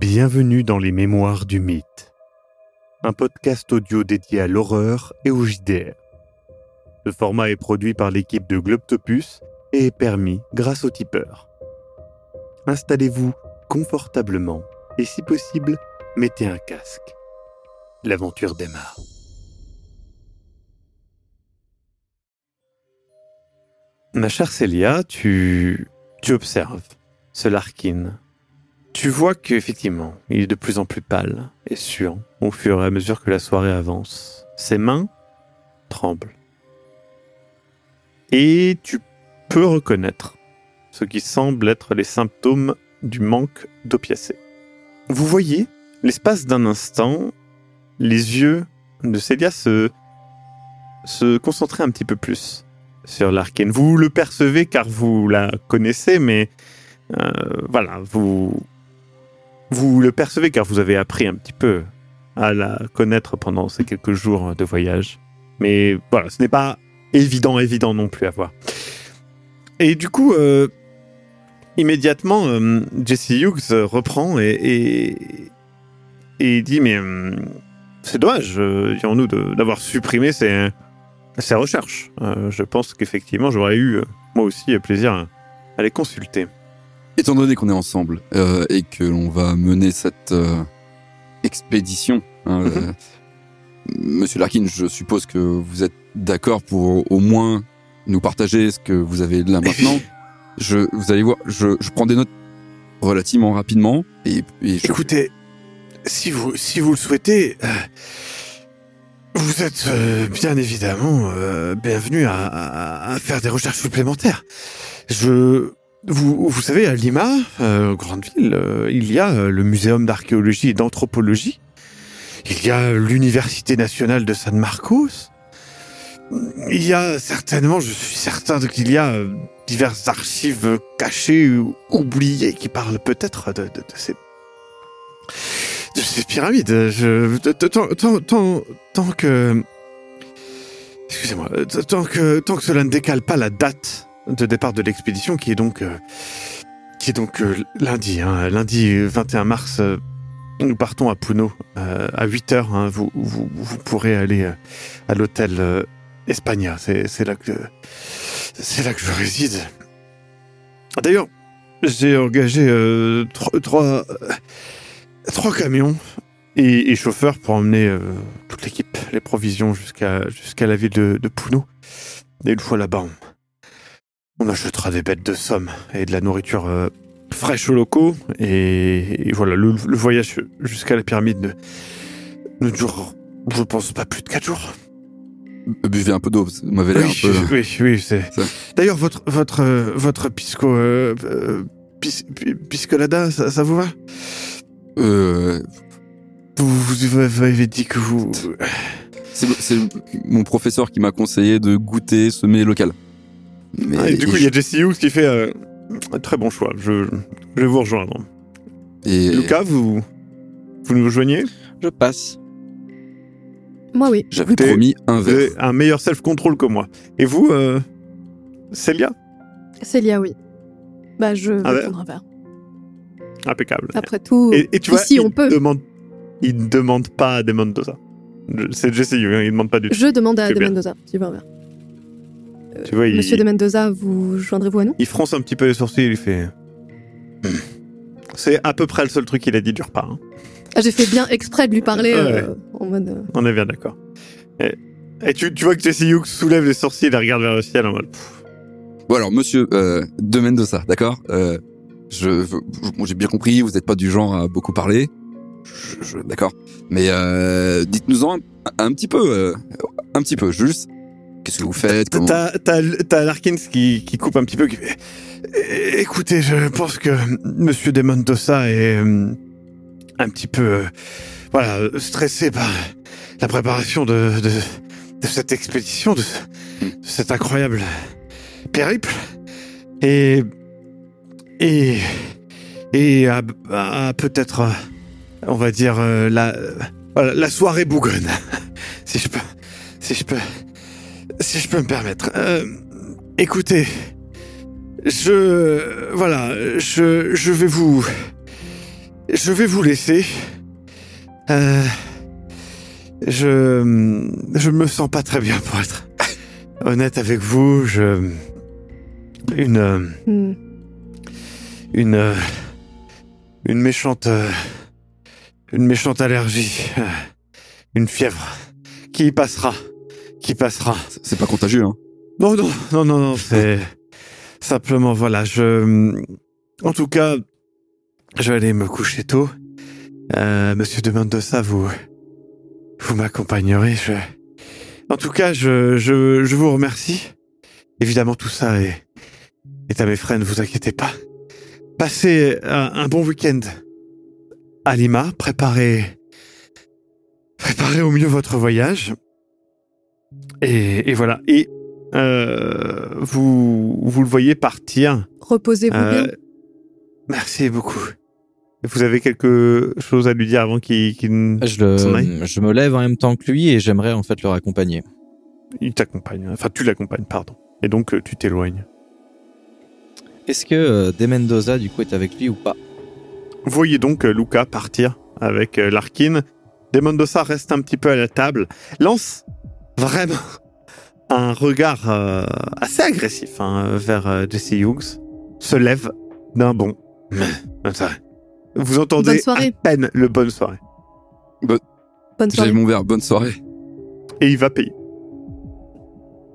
Bienvenue dans les Mémoires du Mythe, un podcast audio dédié à l'horreur et au JDR. Ce format est produit par l'équipe de Globtopus et est permis grâce au tipeur. Installez-vous confortablement et si possible, mettez un casque. L'aventure démarre. Ma chère Célia, tu, tu observes ce Larkin. Tu vois qu'effectivement, il est de plus en plus pâle et suant au fur et à mesure que la soirée avance. Ses mains tremblent. Et tu peux reconnaître ce qui semble être les symptômes du manque d'opiacés. Vous voyez, l'espace d'un instant, les yeux de Célia se, se concentrer un petit peu plus sur Larkin. Vous le percevez car vous la connaissez, mais euh, voilà, vous, vous le percevez car vous avez appris un petit peu à la connaître pendant ces quelques jours de voyage. Mais voilà, ce n'est pas évident, évident non plus à voir. Et du coup, euh, immédiatement, euh, Jesse Hughes reprend et, et, dit Mais euh, c'est dommage, dirons-nous, d'avoir supprimé ces, ces recherches. Je pense qu'effectivement, j'aurais eu, moi aussi, plaisir à les consulter. Étant donné qu'on est ensemble euh, et que l'on va mener cette euh, expédition, hein, Mhm. euh, Monsieur Larkin, je suppose que vous êtes d'accord pour au moins nous partager ce que vous avez là maintenant. je, vous allez voir, je, je prends des notes relativement rapidement et, et je, Écoutez, si vous, si vous le souhaitez, euh, vous êtes euh, bien évidemment euh, bienvenu à, à- à faire des recherches supplémentaires. Je, vous, savez, à Lima, euh, grande ville, euh, il y a euh, le muséum d'archéologie et d'anthropologie. Il y a l'université nationale de San Marcos. Il y a certainement, je suis certain qu'il y a diverses archives cachées ou oubliées qui parlent peut-être de, ces de ces pyramides. Tant, que, excusez-moi, tant que cela ne décale pas la date de départ de l'expédition, qui est donc, euh, qui est donc euh, lundi, hein, lundi 21 mars. euh, nous partons à Puno à 8 heures. hein, vous, vous, vous pourrez aller à l'hôtel Espagna. C'est, là que c'est là que je réside. D'ailleurs, j'ai engagé trois, camions et, chauffeurs pour emmener toute l'équipe, les provisions jusqu'à jusqu'à la ville de, de Puno. Et une fois là-bas, on, on achètera des bêtes de somme et de la nourriture euh, fraîche aux locaux. Et, et voilà, le, le voyage jusqu'à la pyramide ne, ne dure, je pense, pas plus de quatre jours. buvez un peu d'eau, vous m'avez l'air Oui, un peu... oui, oui, c'est. D'ailleurs, votre votre euh, votre pisco euh, euh, pis- pi- piscolada, ça, ça vous va? Euh, vous, vous, vous m'avez dit que vous. c'est mon professeur qui m'a conseillé de goûter semé local. Mais Ah, et du coup, il y a Jesse Hughes qui fait euh, un très bon choix. Je, je vais vous rejoindre. et- Lucas, vous vous nous rejoignez Je passe. Moi, oui. j'avais promis un verre. un meilleur self-control que moi. Et vous, euh, Célia? Célia, oui. Bah, je vais Ah prendre un verre. Impeccable. Après tout, Et, et tu vois, ici, il on peut. Demande, il ne demande pas à Demon Mendoza. Je- C'est Jesse Hughes, hein, il ne demande pas du tout. je demande à C'est De bien. Mendoza s'il veut un verre. Tu vois, il- Monsieur De Mendoza, vous joindrez-vous à nous? Il fronce un petit peu les sourcils, il fait. C'est à peu près le seul truc qu'il a dit du repas. hein. ah, J'ai fait bien exprès de lui parler Ouais, euh, en mode. euh, On est bien d'accord. Et, et tu, tu vois que Jesse Hughes soulève les sourcils et regarde vers le ciel en mode. pff, Bon alors, monsieur, euh, de Mendoza, d'accord? Euh, je, J'ai bien compris, vous n'êtes pas du genre à beaucoup parler. Je, je- d'accord. Mais euh, dites-nous-en un, un petit peu, euh, un petit peu, juste. Qu'est-ce que vous faites T'as, Larkins qui, qui coupe un petit peu, qui. Eh, Écoutez, je pense que Monsieur De Mendoza est euh, un petit peu, euh, voilà, stressé par la préparation de, de, de cette expédition, de, de cet incroyable périple, et et et à, à peut-être, euh, on va dire la la soirée bougonne, si je peux, si je peux, si je peux me permettre. Euh, écoutez, je voilà, je je vais vous je vais vous laisser. Euh, je je me sens pas très bien pour être honnête avec vous. Je une Hmm. une une méchante une méchante allergie, une fièvre qui passera, qui passera. C'est- pas contagieux, hein. Non, non, non, non, non, c'est simplement, voilà, je... En tout cas, je vais aller me coucher tôt. Euh, Monsieur de Mendoza, vous... Vous m'accompagnerez, je... En tout cas, je, je, je vous remercie. Évidemment, tout ça est, est à mes frais, ne vous inquiétez pas. Passez un, un bon week-end à Lima, préparez... Préparez au mieux votre voyage. Et, et voilà. Et euh, vous, vous le voyez partir. Reposez-vous Euh, bien. merci beaucoup. Vous avez quelque chose à lui dire avant qu'il qu'il Je, le, je me lève en même temps que lui et j'aimerais en fait le raccompagner. il t'accompagne Enfin, tu l'accompagnes, pardon. Et donc, euh, tu t'éloignes. Est-ce que De Mendoza du coup est avec lui ou pas? Vous voyez donc Luca partir avec Larkin. De Mendoza reste un petit peu à la table, lance vraiment un regard euh, assez agressif hein, vers euh, Jesse Hughes, se lève d'un bond. Vous entendez Bonne soirée. à peine le bonne soirée. Bonne J'ai soirée. mon verre, bonne soirée. Et il va payer.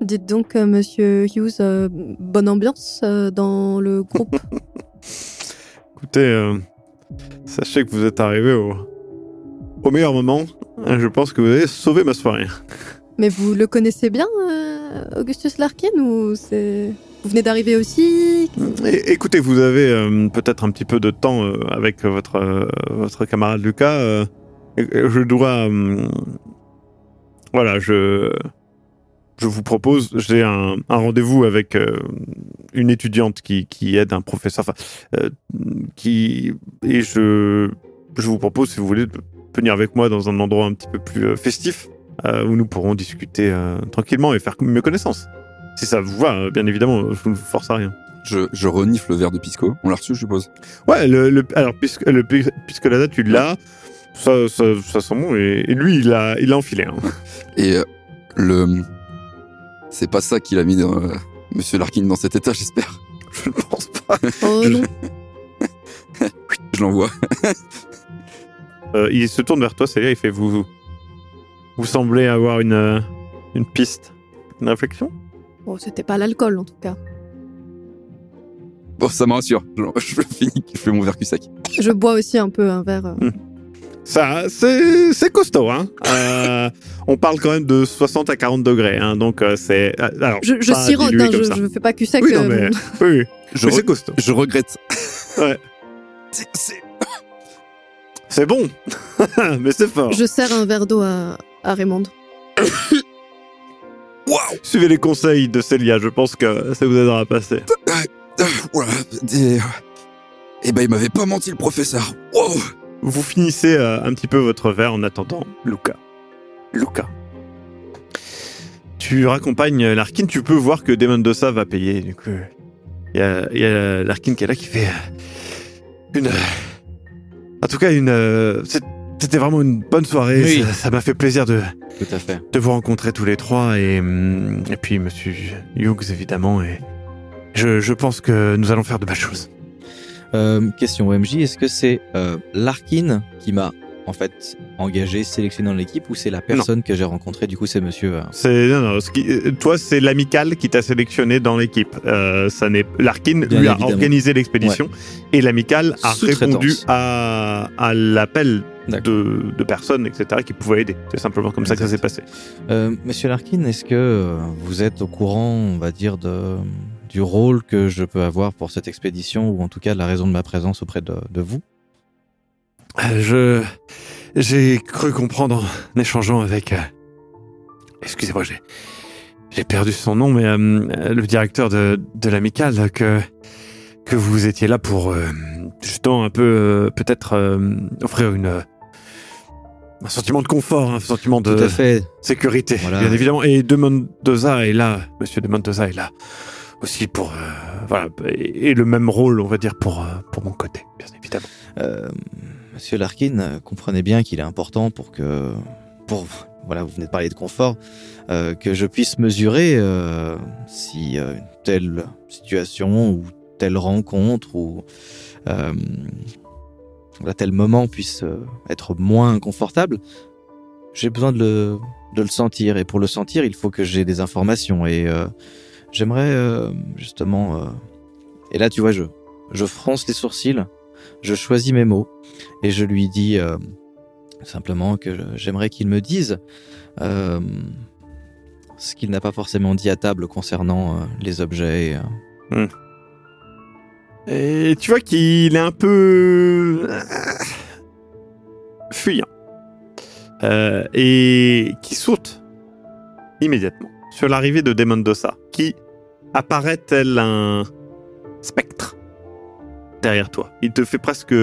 Dites donc, euh, monsieur Hughes, euh, bonne ambiance euh, dans le groupe. Écoutez, euh, sachez que vous êtes arrivé au, au meilleur moment. Je pense que vous avez sauvé ma soirée. Mais vous le connaissez bien, euh, Augustus Larkin, ou. Vous venez d'arriver aussi É- écoutez, vous avez euh, peut-être un petit peu de temps euh, avec votre, votre camarade Lucas. je dois... voilà, je, je vous propose, j'ai un, un rendez-vous avec une étudiante qui, qui aide un professeur, enfin, qui, et je, je vous propose, si vous voulez, de venir avec moi dans un endroit un petit peu plus festif, euh, où nous pourrons discuter euh, tranquillement et faire mieux connaissance. Si ça vous va, euh, bien évidemment, je ne vous force à rien. Je, je renifle le verre de Pisco. On l'a reçu, je suppose. Ouais, le, le- alors puisque le pi- puisque là tu l'as, ça, ça, ça sent bon et, et lui il a il a enfilé. hein. Et euh, le. C'est pas ça qu'il a mis dans, euh, Monsieur Larkin dans cet état, j'espère. Je ne pense pas. Oh. Je l'envoie. Euh, il se tourne vers toi, Célia, il fait vous vous semblez avoir une euh, une piste, une réflexion? Bon, c'était pas l'alcool, en tout cas. Bon, ça me rassure. Je, je finis, je fais mon verre cul sec. Je bois aussi un peu un verre. euh. Ça c'est c'est costaud hein. Euh, on parle quand même de 60 à 40 degrés hein, donc euh, c'est alors Je, je pas sirote, dilué hein, comme je, ça. je fais pas cul sec. Oui, non, euh, mais, oui, oui. Je, Mais re- c'est costaud. je regrette. Ouais. C'est- c'est- C'est bon, mais c'est fort. Je sers un verre d'eau à, à Raymond. Waouh Suivez les conseils de Célia, je pense que ça vous aidera à passer. Ah, voilà. Des- Eh ben, il m'avait pas menti, le professeur. Wow Vous finissez euh, un petit peu votre verre en attendant Luca. Luca. Tu raccompagnes Larkin, tu peux voir que Demon Dossa va payer. Du coup, il y a, il y a Larkin qui est là qui fait euh, une. euh, En tout cas, une. euh, C'était vraiment une bonne soirée. Oui. Ça- m'a fait plaisir de, Tout à fait. de vous rencontrer tous les trois et, et puis Monsieur Hughes évidemment. Et je, je pense que nous allons faire de belles choses. Euh, question OMJ, est-ce que c'est euh, Larkin qui m'a en fait engagé, sélectionné dans l'équipe ou c'est la personne que j'ai rencontrée? Du coup, c'est monsieur. euh, C'est non, non, ce qui- euh, toi c'est l'amical qui t'a sélectionné dans l'équipe. Euh, ça n'est Larkin Bien lui a organisé l'expédition et l'amical a répondu à, à l'appel. De, de personnes etc qui pouvaient aider. C'est simplement comme ça que ça s'est passé. Euh, Monsieur Larkin, est-ce que euh, vous êtes au courant, on va dire, de, du rôle que je peux avoir pour cette expédition, ou en tout cas de la raison de ma présence auprès de, de vous? Euh, Je j'ai cru comprendre en échangeant avec euh, excusez-moi j'ai j'ai perdu son nom mais euh, le directeur de, de l'amical que que vous étiez là pour euh, justement un peu euh, peut-être euh, offrir une euh, un sentiment de confort, un sentiment de Tout à fait. sécurité, Voilà. bien évidemment. Et De Mendoza est là, Monsieur De Mendoza est là aussi pour euh, voilà et, et le même rôle, on va dire pour euh, pour mon côté, bien évidemment. Euh, Monsieur Larkin, euh, comprenez bien qu'il est important pour que, pour voilà, vous venez de parler de confort, euh, que je puisse mesurer euh, si euh, une telle situation ou telle rencontre ou euh, voilà, tel moment puisse euh, être moins confortable. J'ai besoin de le, sentir et pour le sentir, il faut que j'ai des informations et euh, j'aimerais euh, justement. et là, tu vois, je, fronce les sourcils, je choisis mes mots et je lui dis simplement que j'aimerais qu'il me dise ce qu'il n'a pas forcément dit à table concernant les objets. euh. Et tu vois qu'il est un peu euh, fuyant. Euh, et qui saute immédiatement sur l'arrivée de Demondosa, qui apparaît tel un spectre derrière toi? Il te fait presque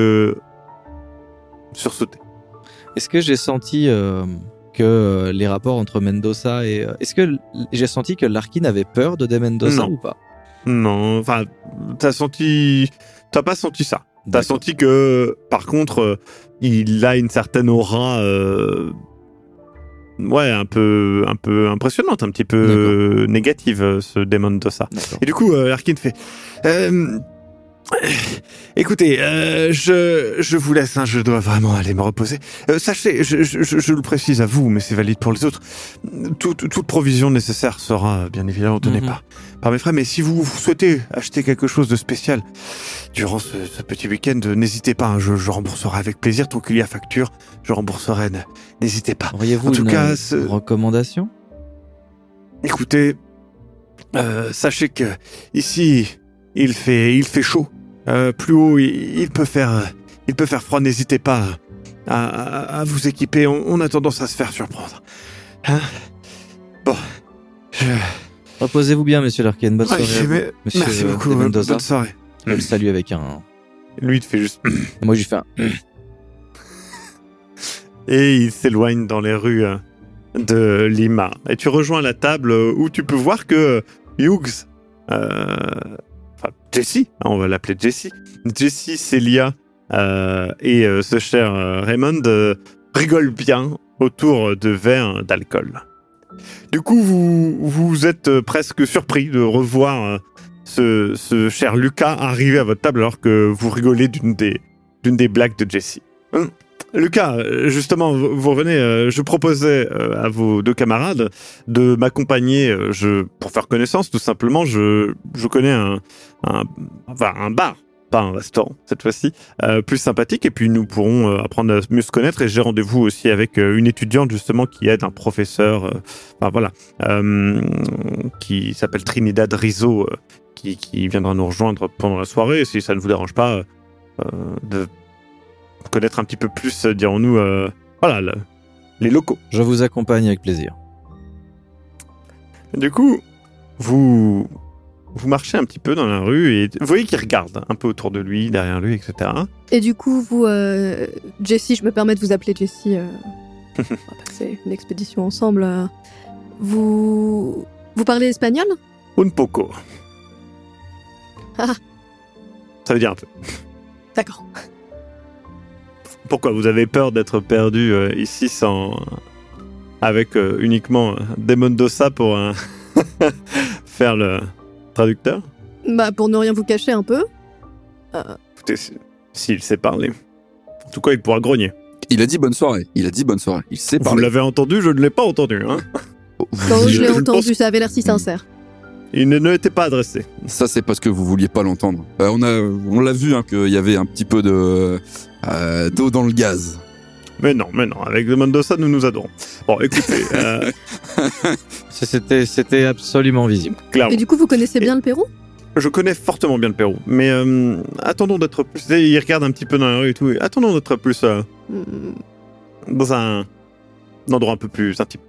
sursauter. Est-ce que j'ai senti euh, que les rapports entre Mendoza et... Est-ce que j'ai senti que Larkin avait peur de De Mendoza Non. ou pas? Non, enfin, t'as senti, t'as pas senti ça. T'as senti que, par contre, euh, il a une certaine aura, euh, ouais, un peu, un peu impressionnante, un petit peu négative, euh, ce démon de ça. Et du coup, Larkin fait, euh, écoutez, euh, je, je vous laisse, hein, je dois vraiment aller me reposer. Euh, sachez, je, je, le précise à vous, mais c'est valide pour les autres, toute, toute provision nécessaire sera bien évidemment donnée Mhm. par, par mes frères, mais si vous souhaitez acheter quelque chose de spécial durant ce, ce petit week-end, n'hésitez pas, hein, je, je rembourserai avec plaisir, tant qu'il y a facture, je rembourserai, n'hésitez pas. Auriez-vous En tout une cas, euh, ce- recommandation? Écoutez, euh, sachez que ici il fait il fait chaud. Euh, plus haut il, il peut faire il peut faire froid. N'hésitez pas à, à- à vous équiper. On, on a tendance à se faire surprendre. Hein? Bon, je, Reposez-vous bien, monsieur Larkin. Bonne soirée. mais- Monsieur, merci euh, beaucoup. de Bonne soirée. Je le salue avec un... Lui il te fait juste Moi, j'ai fait un... et il s'éloigne dans les rues euh, de Lima. Et tu rejoins la table où tu peux voir que Hughes, euh, Jessie, hein, on va l'appeler Jessie, Jessie, Celia euh, et euh, ce cher euh, Raymond rigolent bien autour de verres d'alcool. Du coup, vous, vous êtes presque surpris de revoir ce, ce cher Lucas arriver à votre table alors que vous rigolez d'une des, d'une des blagues de Jessie. Hum. Lucas, euh, justement, vous revenez, euh, je proposais euh, à vos deux camarades de m'accompagner pour faire connaissance, tout simplement. Je, je connais un, un, un bar, pas un restaurant cette fois-ci, plus sympathique, et puis nous pourrons apprendre à mieux se connaître. Et j'ai rendez-vous aussi avec une étudiante, justement, qui aide un professeur, enfin voilà, qui s'appelle Trinidad Rizzo, qui, viendra nous rejoindre pendant la soirée, si ça ne vous dérange pas, de connaître un petit peu plus, euh, dirons-nous, euh, voilà, le- les locaux. Je vous accompagne avec plaisir. Du coup, vous vous marchez un petit peu dans la rue et vous voyez qu'il regarde un peu autour de lui, derrière lui, etc. Et du coup, vous, euh, Jessie, je me permets de vous appeler Jessie. euh, on va passer une expédition ensemble. euh, vous, vous parlez espagnol? Un poco. Ah. Ça veut dire un peu. D'accord. Pourquoi vous avez peur d'être perdu euh, ici sans avec euh, uniquement des Mendoza pour euh, faire le traducteur? Bah, pour ne rien vous cacher un peu. Écoutez, si- s'il sait parler. En tout cas, il pourra grogner. Il a dit bonne soirée. Il a dit bonne soirée. Il sait Vous parler. l'avez entendu, je ne l'ai pas entendu. Hein Quand Vous- je l'ai entendu, pense- ça avait l'air si sincère. Il ne, ne était pas adressé. Ça, c'est parce que vous vouliez pas l'entendre. Euh, on a, on l'a vu hein, qu'il y avait un petit peu de euh, d'eau dans le gaz. Mais non, mais non, avec le Mendoza, nous nous adorons. Bon, écoutez, euh, C'était, c'était absolument visible. clairement, Et du coup, vous connaissez bien le Pérou? Je connais fortement bien le Pérou, mais euh, attendons d'être plus. Il regarde un petit peu dans la rue et tout. et attendons d'être plus euh, Hmm, dans un, un endroit un peu plus intime.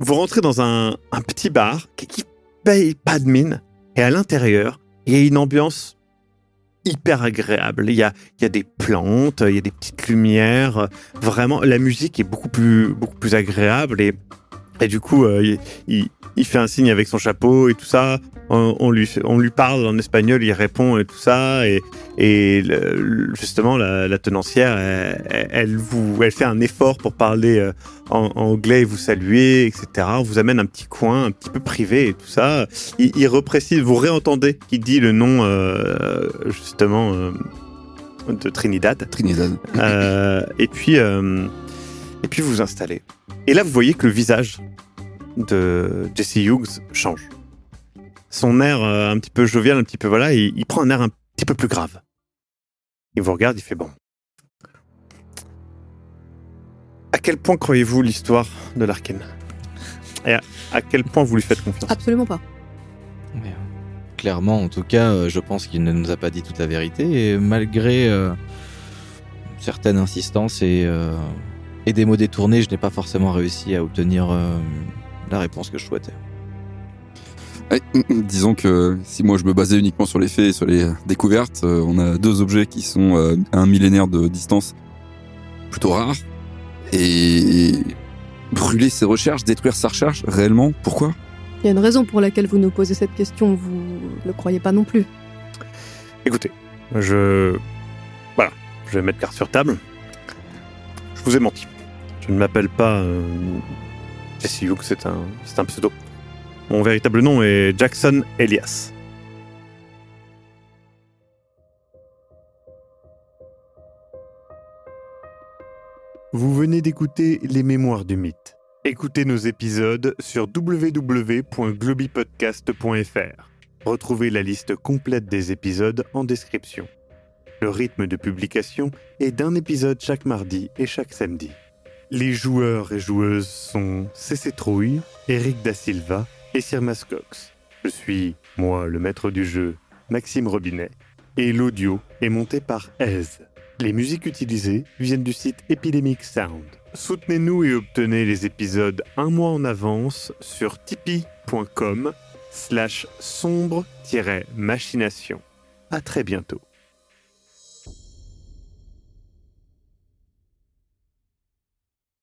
Vous rentrez dans un, un petit bar qui, qui pas et à l'intérieur, il y a une ambiance hyper agréable. Il y a, il y a des plantes, il y a des petites lumières. Vraiment, la musique est beaucoup plus, beaucoup plus agréable et Et du coup, euh, il, il- il fait un signe avec son chapeau et tout ça. On, on lui, on lui parle en espagnol, il répond et tout ça. Et, et le- le- justement, la, la tenancière, elle, elle vous, elle fait un effort pour parler euh, en, en anglais et vous saluer, etc. On vous amène un petit coin, un petit peu privé et tout ça. Il, il reprécise, vous réentendez qu'il dit le nom, euh, justement, euh, de Trinidad. Trinidad. Et puis, et puis vous vous installez. Et là, vous voyez que le visage de Jesse Hughes change. Son air euh, un petit peu jovial, un petit peu voilà, il, il prend un air un petit peu plus grave. Il vous regarde, il fait bon. À quel point croyez-vous l'histoire de Larkin Et à, à quel point vous lui faites confiance? Absolument pas. Mais, euh, Clairement, en tout cas, euh, je pense qu'il ne nous a pas dit toute la vérité. Et malgré euh, certaines insistances et, euh, et des mots détournés, je n'ai pas forcément réussi à obtenir euh, la réponse que je souhaitais. Ouais, disons que si moi je me basais uniquement sur les faits et sur les découvertes, euh, on a deux objets qui sont euh, à un millénaire de distance, plutôt rares. Et brûler ses recherches, détruire sa recherche, réellement, pourquoi? Il y a une raison pour laquelle vous nous posez cette question, vous ne le croyez pas non plus. Écoutez, je. Voilà, je vais mettre carte sur table. Je vous ai menti. Je ne m'appelle pas euh, C'est c'est un pseudo. Mon véritable nom est Jackson Elias. Vous venez d'écouter Les Mémoires du Mythe. Écoutez nos épisodes sur www.globipodcast.fr. Retrouvez la liste complète des épisodes en description. Le rythme de publication est d'un épisode chaque mardi et chaque samedi. Les joueurs et joueuses sont CC Trouille, Eric Da Silva et Sirmas Cox. Je suis, moi, le maître du jeu, Maxime Robinet, et l'audio est monté par Ez. Les musiques utilisées viennent du site Epidemic Sound. Soutenez-nous et obtenez les épisodes un mois en avance sur tipeee.com slash sombre-machination. À très bientôt.